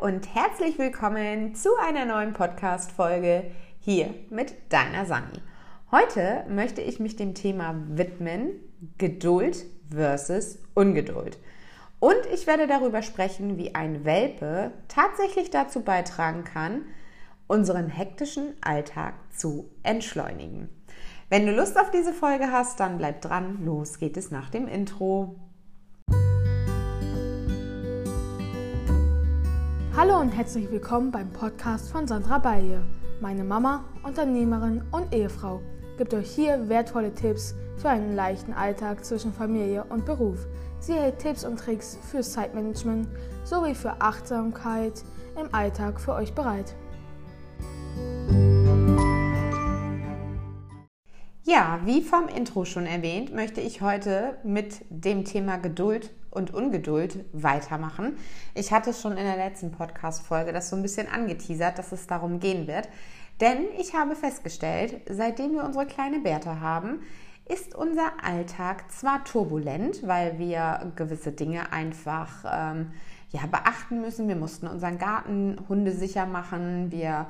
und herzlich willkommen zu einer neuen Podcast-Folge hier mit deiner Sani. Heute möchte ich mich dem Thema widmen: Geduld versus Ungeduld. Und ich werde darüber sprechen, wie ein Welpe tatsächlich dazu beitragen kann, unseren hektischen Alltag zu entschleunigen. Wenn du Lust auf diese Folge hast, dann bleib dran. Los geht es nach dem Intro. Hallo und herzlich willkommen beim Podcast von Sandra Balje. Meine Mama, Unternehmerin und Ehefrau gibt euch hier wertvolle Tipps für einen leichten Alltag zwischen Familie und Beruf. Sie hält Tipps und Tricks für Zeitmanagement sowie für Achtsamkeit im Alltag für euch bereit. Ja, wie vom Intro schon erwähnt, möchte ich heute mit dem Thema Geduld und Ungeduld weitermachen. Ich hatte schon in der letzten Podcast-Folge das so ein bisschen angeteasert, dass es darum gehen wird. Denn ich habe festgestellt, seitdem wir unsere kleine Bertha haben, ist unser Alltag zwar turbulent, weil wir gewisse Dinge einfach ähm, ja, beachten müssen. Wir mussten unseren Garten hundesicher machen. Wir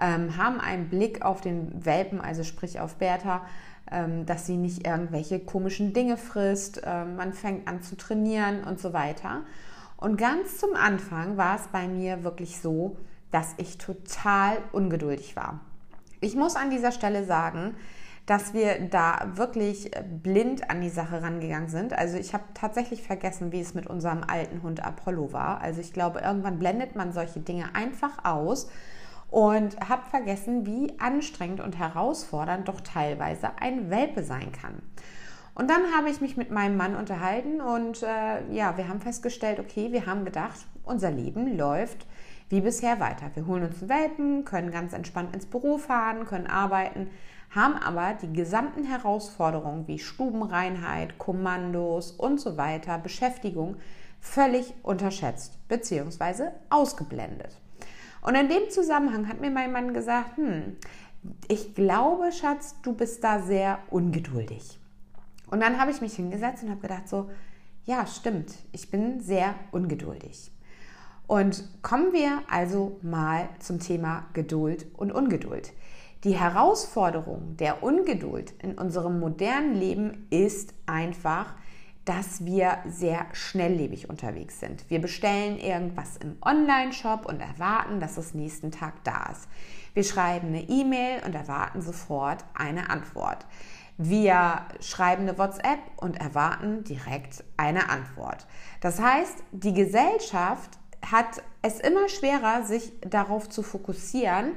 ähm, haben einen Blick auf den Welpen, also sprich auf Bertha, dass sie nicht irgendwelche komischen Dinge frisst. Ähm, man fängt an zu trainieren und so weiter. Und ganz zum Anfang war es bei mir wirklich so, dass ich total ungeduldig war. Ich muss an dieser Stelle sagen, dass wir da wirklich blind an die Sache rangegangen sind. Also ich habe tatsächlich vergessen, wie es mit unserem alten Hund Apollo war. Also ich glaube, irgendwann blendet man solche Dinge einfach aus und habe vergessen, wie anstrengend und herausfordernd doch teilweise ein Welpe sein kann. Und dann habe ich mich mit meinem Mann unterhalten und äh, ja, wir haben festgestellt, okay, wir haben gedacht, unser Leben läuft wie bisher weiter. Wir holen uns einen Welpen, können ganz entspannt ins Büro fahren, können arbeiten, haben aber die gesamten Herausforderungen wie Stubenreinheit, Kommandos und so weiter, Beschäftigung völlig unterschätzt bzw. ausgeblendet. Und in dem Zusammenhang hat mir mein Mann gesagt, hm, ich glaube, Schatz, du bist da sehr ungeduldig. Und dann habe ich mich hingesetzt und habe gedacht so, ja, stimmt, ich bin sehr ungeduldig. Und kommen wir also mal zum Thema Geduld und Ungeduld. Die Herausforderung der Ungeduld in unserem modernen Leben ist einfach, dass wir sehr schnelllebig unterwegs sind. Wir bestellen irgendwas im Online-Shop und erwarten, dass es nächsten Tag da ist. Wir schreiben eine E-Mail und erwarten sofort eine Antwort. Wir schreiben eine WhatsApp und erwarten direkt eine Antwort. Das heißt, die Gesellschaft hat es immer schwerer, sich darauf zu fokussieren,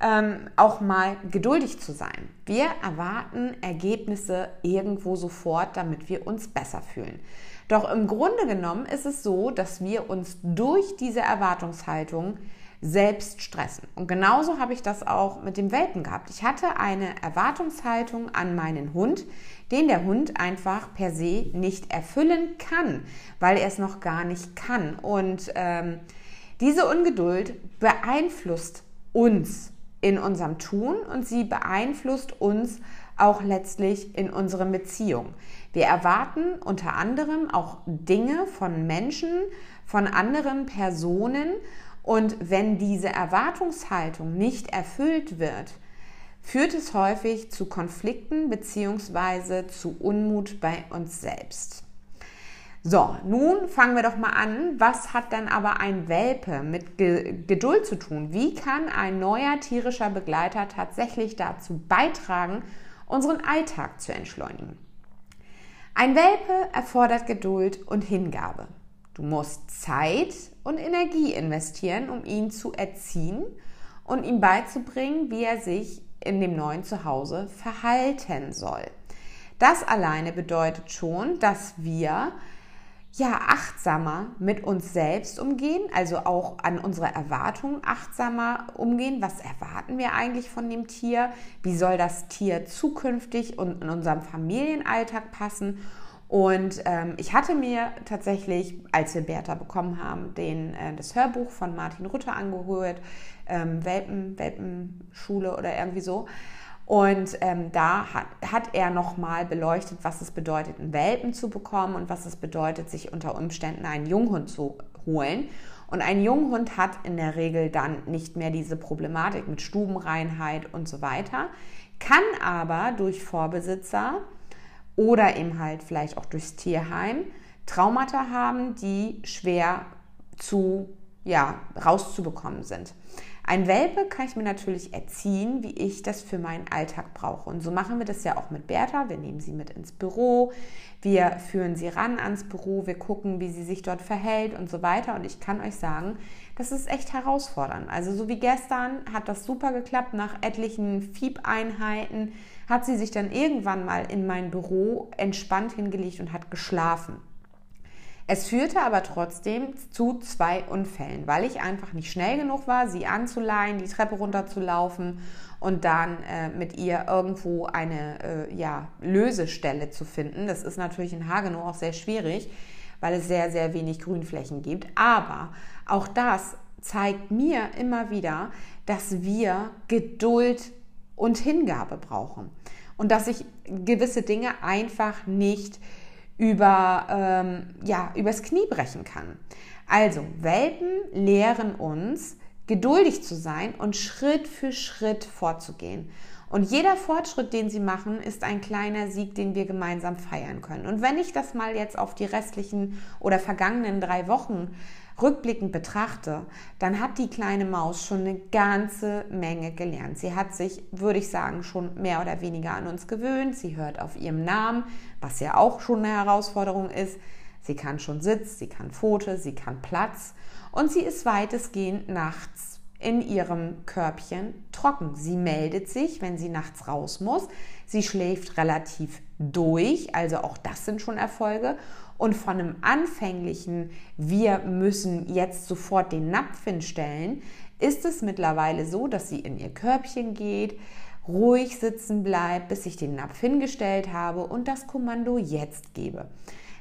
ähm, auch mal geduldig zu sein. Wir erwarten Ergebnisse irgendwo sofort, damit wir uns besser fühlen. Doch im Grunde genommen ist es so, dass wir uns durch diese Erwartungshaltung selbst stressen. Und genauso habe ich das auch mit dem Welpen gehabt. Ich hatte eine Erwartungshaltung an meinen Hund, den der Hund einfach per se nicht erfüllen kann, weil er es noch gar nicht kann. Und ähm, diese Ungeduld beeinflusst uns in unserem Tun und sie beeinflusst uns auch letztlich in unseren Beziehungen. Wir erwarten unter anderem auch Dinge von Menschen, von anderen Personen und wenn diese Erwartungshaltung nicht erfüllt wird, führt es häufig zu Konflikten bzw. zu Unmut bei uns selbst. So, nun fangen wir doch mal an. Was hat dann aber ein Welpe mit Ge Geduld zu tun? Wie kann ein neuer tierischer Begleiter tatsächlich dazu beitragen, unseren Alltag zu entschleunigen? Ein Welpe erfordert Geduld und Hingabe. Du musst Zeit und Energie investieren, um ihn zu erziehen und ihm beizubringen, wie er sich in dem neuen Zuhause verhalten soll. Das alleine bedeutet schon, dass wir ja achtsamer mit uns selbst umgehen, also auch an unsere Erwartungen achtsamer umgehen. Was erwarten wir eigentlich von dem Tier? Wie soll das Tier zukünftig und in unserem Familienalltag passen? Und ähm, ich hatte mir tatsächlich, als wir Bertha bekommen haben, den, äh, das Hörbuch von Martin Rutter angehört, ähm, Welpen, Welpenschule oder irgendwie so. Und ähm, da hat, hat er nochmal beleuchtet, was es bedeutet, einen Welpen zu bekommen und was es bedeutet, sich unter Umständen einen Junghund zu holen. Und ein Junghund hat in der Regel dann nicht mehr diese Problematik mit Stubenreinheit und so weiter, kann aber durch Vorbesitzer oder eben halt vielleicht auch durchs Tierheim Traumata haben, die schwer zu ja, rauszubekommen sind. Ein Welpe kann ich mir natürlich erziehen, wie ich das für meinen Alltag brauche. Und so machen wir das ja auch mit Bertha. Wir nehmen sie mit ins Büro, wir führen sie ran ans Büro, wir gucken, wie sie sich dort verhält und so weiter. Und ich kann euch sagen, das ist echt herausfordernd. Also so wie gestern hat das super geklappt. Nach etlichen Fiebeinheiten hat sie sich dann irgendwann mal in mein Büro entspannt hingelegt und hat geschlafen. Es führte aber trotzdem zu zwei Unfällen, weil ich einfach nicht schnell genug war, sie anzuleihen, die Treppe runterzulaufen und dann äh, mit ihr irgendwo eine äh, ja, Lösestelle zu finden. Das ist natürlich in Hagenow auch sehr schwierig, weil es sehr, sehr wenig Grünflächen gibt. Aber auch das zeigt mir immer wieder, dass wir Geduld und Hingabe brauchen und dass ich gewisse Dinge einfach nicht über, ähm, ja, übers Knie brechen kann. Also, Welpen lehren uns, geduldig zu sein und Schritt für Schritt vorzugehen. Und jeder Fortschritt, den sie machen, ist ein kleiner Sieg, den wir gemeinsam feiern können. Und wenn ich das mal jetzt auf die restlichen oder vergangenen drei Wochen rückblickend betrachte, dann hat die kleine Maus schon eine ganze Menge gelernt. Sie hat sich, würde ich sagen, schon mehr oder weniger an uns gewöhnt. Sie hört auf ihrem Namen, was ja auch schon eine Herausforderung ist. Sie kann schon Sitz, sie kann Pfote, sie kann Platz und sie ist weitestgehend nachts in ihrem Körbchen trocken. Sie meldet sich, wenn sie nachts raus muss. Sie schläft relativ durch, also auch das sind schon Erfolge. Und von einem anfänglichen, wir müssen jetzt sofort den Napf hinstellen, ist es mittlerweile so, dass sie in ihr Körbchen geht, ruhig sitzen bleibt, bis ich den Napf hingestellt habe und das Kommando jetzt gebe.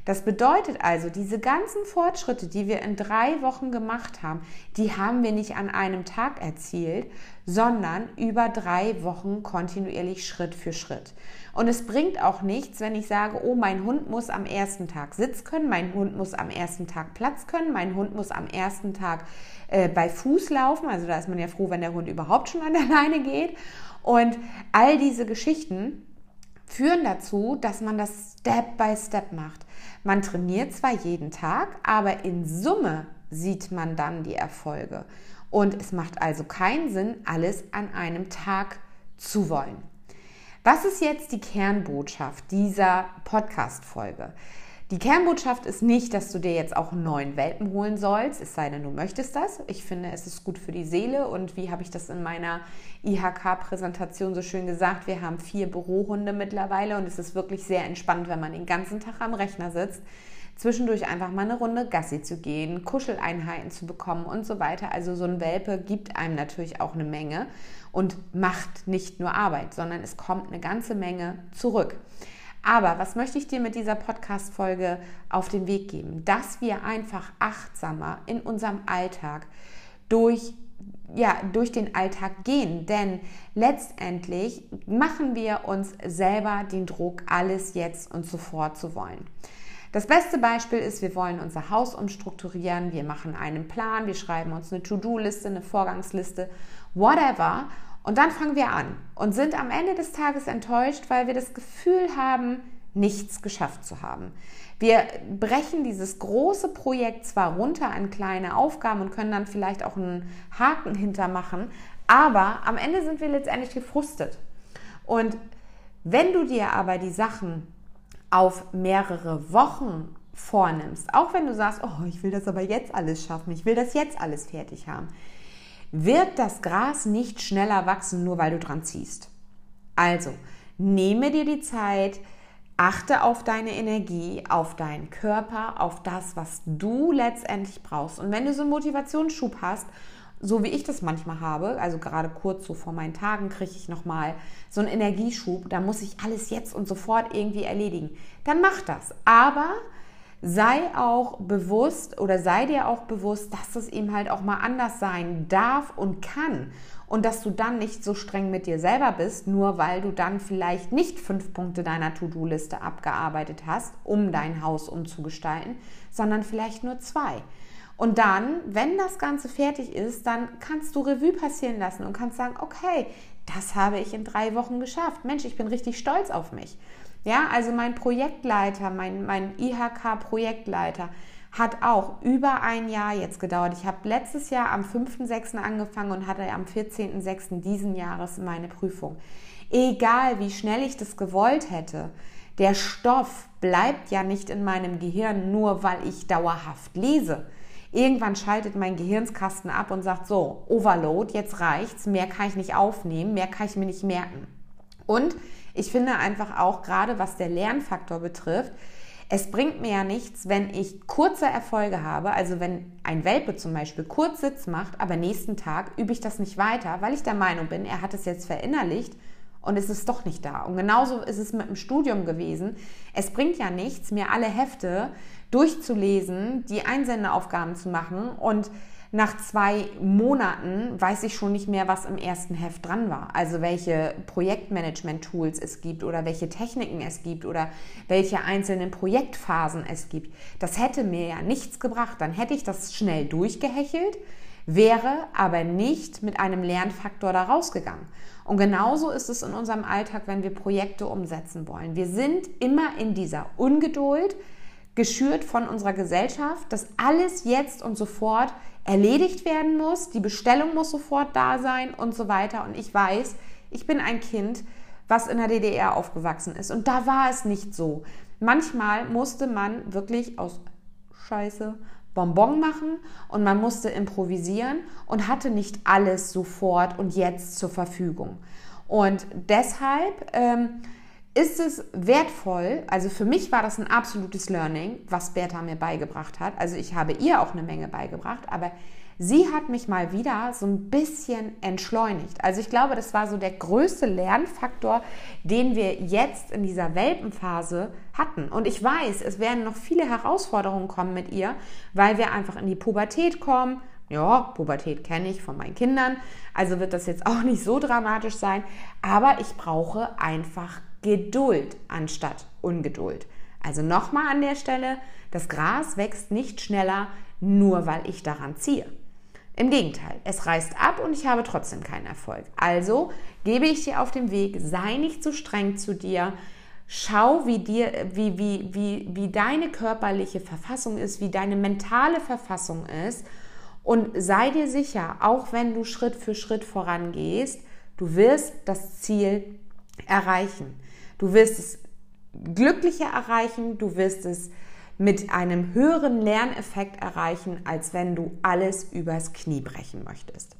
Das bedeutet also, diese ganzen Fortschritte, die wir in drei Wochen gemacht haben, die haben wir nicht an einem Tag erzielt, sondern über drei Wochen kontinuierlich Schritt für Schritt. Und es bringt auch nichts, wenn ich sage, oh, mein Hund muss am ersten Tag Sitz können, mein Hund muss am ersten Tag Platz können, mein Hund muss am ersten Tag äh, bei Fuß laufen. Also da ist man ja froh, wenn der Hund überhaupt schon an der Leine geht. Und all diese Geschichten führen dazu, dass man das Step by Step macht. Man trainiert zwar jeden Tag, aber in Summe sieht man dann die Erfolge. Und es macht also keinen Sinn, alles an einem Tag zu wollen. Was ist jetzt die Kernbotschaft dieser Podcast-Folge? Die Kernbotschaft ist nicht, dass du dir jetzt auch einen neuen Welpen holen sollst, es sei denn, du möchtest das. Ich finde, es ist gut für die Seele und wie habe ich das in meiner IHK-Präsentation so schön gesagt, wir haben vier Bürohunde mittlerweile und es ist wirklich sehr entspannt, wenn man den ganzen Tag am Rechner sitzt zwischendurch einfach mal eine Runde Gassi zu gehen, Kuscheleinheiten zu bekommen und so weiter. Also so ein Welpe gibt einem natürlich auch eine Menge und macht nicht nur Arbeit, sondern es kommt eine ganze Menge zurück. Aber was möchte ich dir mit dieser Podcast-Folge auf den Weg geben? Dass wir einfach achtsamer in unserem Alltag durch ja, durch den Alltag gehen. Denn letztendlich machen wir uns selber den Druck, alles jetzt und sofort zu wollen. Das beste Beispiel ist, wir wollen unser Haus umstrukturieren, wir machen einen Plan, wir schreiben uns eine To-Do-Liste, eine Vorgangsliste, whatever. Und dann fangen wir an und sind am Ende des Tages enttäuscht, weil wir das Gefühl haben, nichts geschafft zu haben. Wir brechen dieses große Projekt zwar runter an kleine Aufgaben und können dann vielleicht auch einen Haken hintermachen, aber am Ende sind wir letztendlich gefrustet. Und wenn du dir aber die Sachen auf mehrere Wochen vornimmst, auch wenn du sagst, oh, ich will das aber jetzt alles schaffen, ich will das jetzt alles fertig haben, wird das Gras nicht schneller wachsen, nur weil du dran ziehst. Also, nehme dir die Zeit, achte auf deine Energie, auf deinen Körper, auf das, was du letztendlich brauchst. Und wenn du so einen Motivationsschub hast so wie ich das manchmal habe, also gerade kurz so vor meinen Tagen kriege ich nochmal so einen Energieschub, da muss ich alles jetzt und sofort irgendwie erledigen. Dann mach das. Aber sei auch bewusst oder sei dir auch bewusst, dass es eben halt auch mal anders sein darf und kann. Und dass du dann nicht so streng mit dir selber bist, nur weil du dann vielleicht nicht fünf Punkte deiner To-Do-Liste abgearbeitet hast, um dein Haus umzugestalten, sondern vielleicht nur zwei. Und dann, wenn das Ganze fertig ist, dann kannst du Revue passieren lassen und kannst sagen, okay, das habe ich in drei Wochen geschafft. Mensch, ich bin richtig stolz auf mich. Ja, also mein Projektleiter, mein, mein IHK-Projektleiter hat auch über ein Jahr jetzt gedauert. Ich habe letztes Jahr am 5.6. angefangen und hatte am 14.6. diesen Jahres meine Prüfung. Egal wie schnell ich das gewollt hätte, der Stoff bleibt ja nicht in meinem Gehirn, nur weil ich dauerhaft lese. Irgendwann schaltet mein Gehirnskasten ab und sagt so, Overload, jetzt reicht's, mehr kann ich nicht aufnehmen, mehr kann ich mir nicht merken. Und ich finde einfach auch gerade was der Lernfaktor betrifft, es bringt mir ja nichts, wenn ich kurze Erfolge habe, also wenn ein Welpe zum Beispiel kurz Sitz macht, aber nächsten Tag übe ich das nicht weiter, weil ich der Meinung bin, er hat es jetzt verinnerlicht und es ist doch nicht da. Und genauso ist es mit dem Studium gewesen. Es bringt ja nichts, mir alle Hefte durchzulesen, die Einsendeaufgaben zu machen und nach zwei Monaten weiß ich schon nicht mehr, was im ersten Heft dran war. Also welche Projektmanagement-Tools es gibt oder welche Techniken es gibt oder welche einzelnen Projektphasen es gibt. Das hätte mir ja nichts gebracht. Dann hätte ich das schnell durchgehechelt, wäre aber nicht mit einem Lernfaktor da rausgegangen. Und genauso ist es in unserem Alltag, wenn wir Projekte umsetzen wollen. Wir sind immer in dieser Ungeduld, geschürt von unserer Gesellschaft, dass alles jetzt und sofort erledigt werden muss, die Bestellung muss sofort da sein und so weiter. Und ich weiß, ich bin ein Kind, was in der DDR aufgewachsen ist. Und da war es nicht so. Manchmal musste man wirklich aus Scheiße Bonbon machen und man musste improvisieren und hatte nicht alles sofort und jetzt zur Verfügung. Und deshalb ähm, ist es wertvoll, also für mich war das ein absolutes Learning, was Bertha mir beigebracht hat. Also ich habe ihr auch eine Menge beigebracht, aber sie hat mich mal wieder so ein bisschen entschleunigt. Also ich glaube, das war so der größte Lernfaktor, den wir jetzt in dieser Welpenphase hatten. Und ich weiß, es werden noch viele Herausforderungen kommen mit ihr, weil wir einfach in die Pubertät kommen. Ja, Pubertät kenne ich von meinen Kindern, also wird das jetzt auch nicht so dramatisch sein, aber ich brauche einfach Geduld anstatt Ungeduld. Also nochmal an der Stelle, das Gras wächst nicht schneller, nur weil ich daran ziehe. Im Gegenteil, es reißt ab und ich habe trotzdem keinen Erfolg. Also gebe ich dir auf dem Weg, sei nicht zu streng zu dir, schau, wie, dir, wie, wie, wie, wie deine körperliche Verfassung ist, wie deine mentale Verfassung ist und sei dir sicher, auch wenn du Schritt für Schritt vorangehst, du wirst das Ziel erreichen. Du wirst es glücklicher erreichen, du wirst es mit einem höheren Lerneffekt erreichen, als wenn du alles übers Knie brechen möchtest.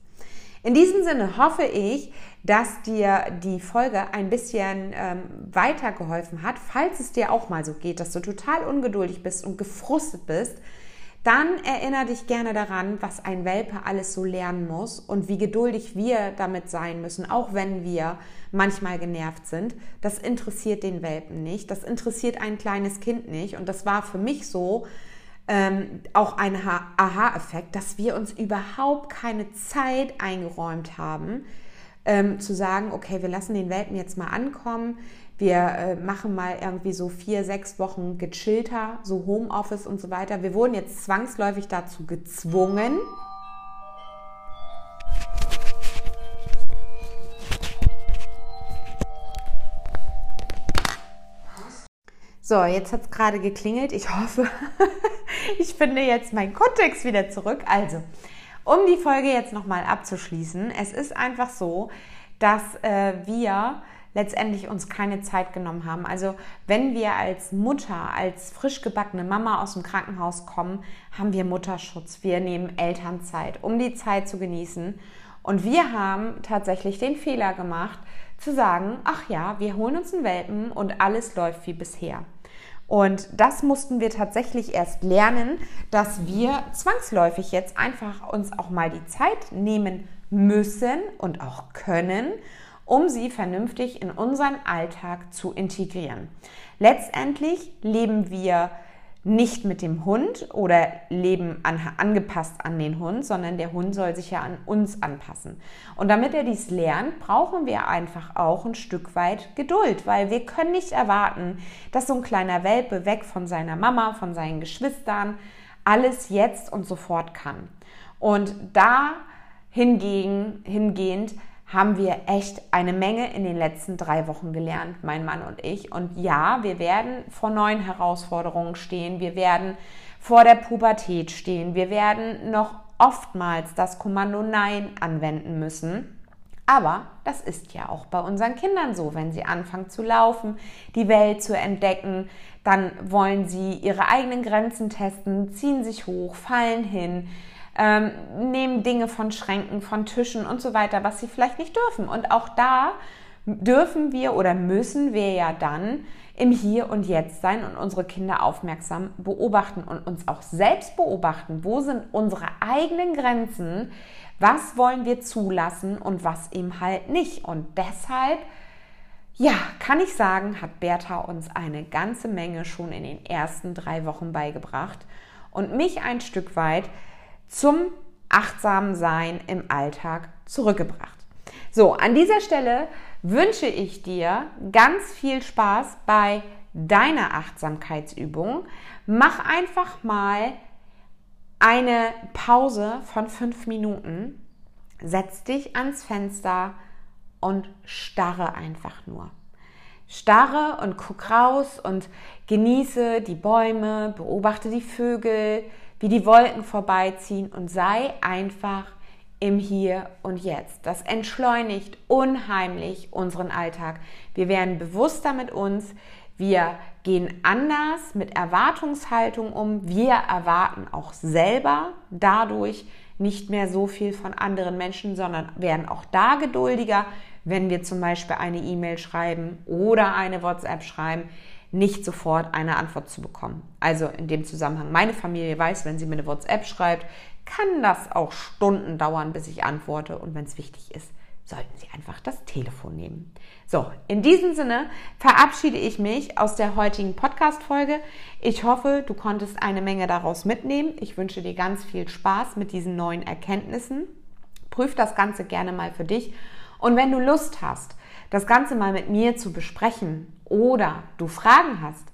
In diesem Sinne hoffe ich, dass dir die Folge ein bisschen ähm, weitergeholfen hat. Falls es dir auch mal so geht, dass du total ungeduldig bist und gefrustet bist, dann erinnere dich gerne daran, was ein Welpe alles so lernen muss und wie geduldig wir damit sein müssen, auch wenn wir manchmal genervt sind. Das interessiert den Welpen nicht, das interessiert ein kleines Kind nicht. Und das war für mich so ähm, auch ein Aha-Effekt, dass wir uns überhaupt keine Zeit eingeräumt haben, ähm, zu sagen, okay, wir lassen den Welpen jetzt mal ankommen, wir äh, machen mal irgendwie so vier, sechs Wochen gechillter, so Homeoffice und so weiter. Wir wurden jetzt zwangsläufig dazu gezwungen. So, jetzt hat es gerade geklingelt. Ich hoffe, ich finde jetzt meinen Kontext wieder zurück. Also, um die Folge jetzt nochmal abzuschließen, es ist einfach so, dass äh, wir letztendlich uns keine Zeit genommen haben. Also wenn wir als Mutter, als frisch gebackene Mama aus dem Krankenhaus kommen, haben wir Mutterschutz. Wir nehmen Elternzeit, um die Zeit zu genießen. Und wir haben tatsächlich den Fehler gemacht, zu sagen, ach ja, wir holen uns einen Welpen und alles läuft wie bisher. Und das mussten wir tatsächlich erst lernen, dass wir zwangsläufig jetzt einfach uns auch mal die Zeit nehmen müssen und auch können, um sie vernünftig in unseren Alltag zu integrieren. Letztendlich leben wir nicht mit dem Hund oder leben an, angepasst an den Hund, sondern der Hund soll sich ja an uns anpassen. Und damit er dies lernt, brauchen wir einfach auch ein Stück weit Geduld, weil wir können nicht erwarten, dass so ein kleiner Welpe weg von seiner Mama, von seinen Geschwistern, alles jetzt und sofort kann. Und da hingegen, hingehend haben wir echt eine Menge in den letzten drei Wochen gelernt, mein Mann und ich. Und ja, wir werden vor neuen Herausforderungen stehen. Wir werden vor der Pubertät stehen. Wir werden noch oftmals das Kommando Nein anwenden müssen. Aber das ist ja auch bei unseren Kindern so. Wenn sie anfangen zu laufen, die Welt zu entdecken, dann wollen sie ihre eigenen Grenzen testen, ziehen sich hoch, fallen hin, ähm, nehmen Dinge von Schränken, von Tischen und so weiter, was sie vielleicht nicht dürfen. Und auch da dürfen wir oder müssen wir ja dann im Hier und Jetzt sein und unsere Kinder aufmerksam beobachten und uns auch selbst beobachten. Wo sind unsere eigenen Grenzen? Was wollen wir zulassen und was eben halt nicht? Und deshalb, ja, kann ich sagen, hat Bertha uns eine ganze Menge schon in den ersten drei Wochen beigebracht und mich ein Stück weit zum achtsamen Sein im Alltag zurückgebracht. So, an dieser Stelle wünsche ich dir ganz viel Spaß bei deiner Achtsamkeitsübung. Mach einfach mal eine Pause von fünf Minuten, setz dich ans Fenster und starre einfach nur. Starre und guck raus und genieße die Bäume, beobachte die Vögel, wie die Wolken vorbeiziehen und sei einfach im Hier und Jetzt. Das entschleunigt unheimlich unseren Alltag. Wir werden bewusster mit uns. Wir gehen anders mit Erwartungshaltung um. Wir erwarten auch selber dadurch nicht mehr so viel von anderen Menschen, sondern werden auch da geduldiger, wenn wir zum Beispiel eine E-Mail schreiben oder eine WhatsApp schreiben nicht sofort eine Antwort zu bekommen. Also in dem Zusammenhang, meine Familie weiß, wenn sie mir eine WhatsApp schreibt, kann das auch Stunden dauern, bis ich antworte. Und wenn es wichtig ist, sollten Sie einfach das Telefon nehmen. So, in diesem Sinne verabschiede ich mich aus der heutigen Podcast-Folge. Ich hoffe, du konntest eine Menge daraus mitnehmen. Ich wünsche dir ganz viel Spaß mit diesen neuen Erkenntnissen. Prüf das Ganze gerne mal für dich. Und wenn du Lust hast, das Ganze mal mit mir zu besprechen oder du Fragen hast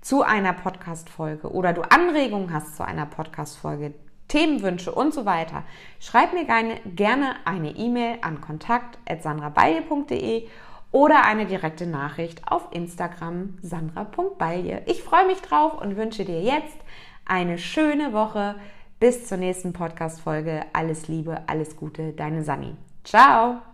zu einer Podcast-Folge oder du Anregungen hast zu einer Podcast-Folge, Themenwünsche und so weiter, schreib mir gerne, eine E-Mail an kontakt.sandrabalje.de oder eine direkte Nachricht auf Instagram sandra.balje. Ich freue mich drauf und wünsche dir jetzt eine schöne Woche. Bis zur nächsten Podcast-Folge. Alles Liebe, alles Gute, deine Sani. Ciao!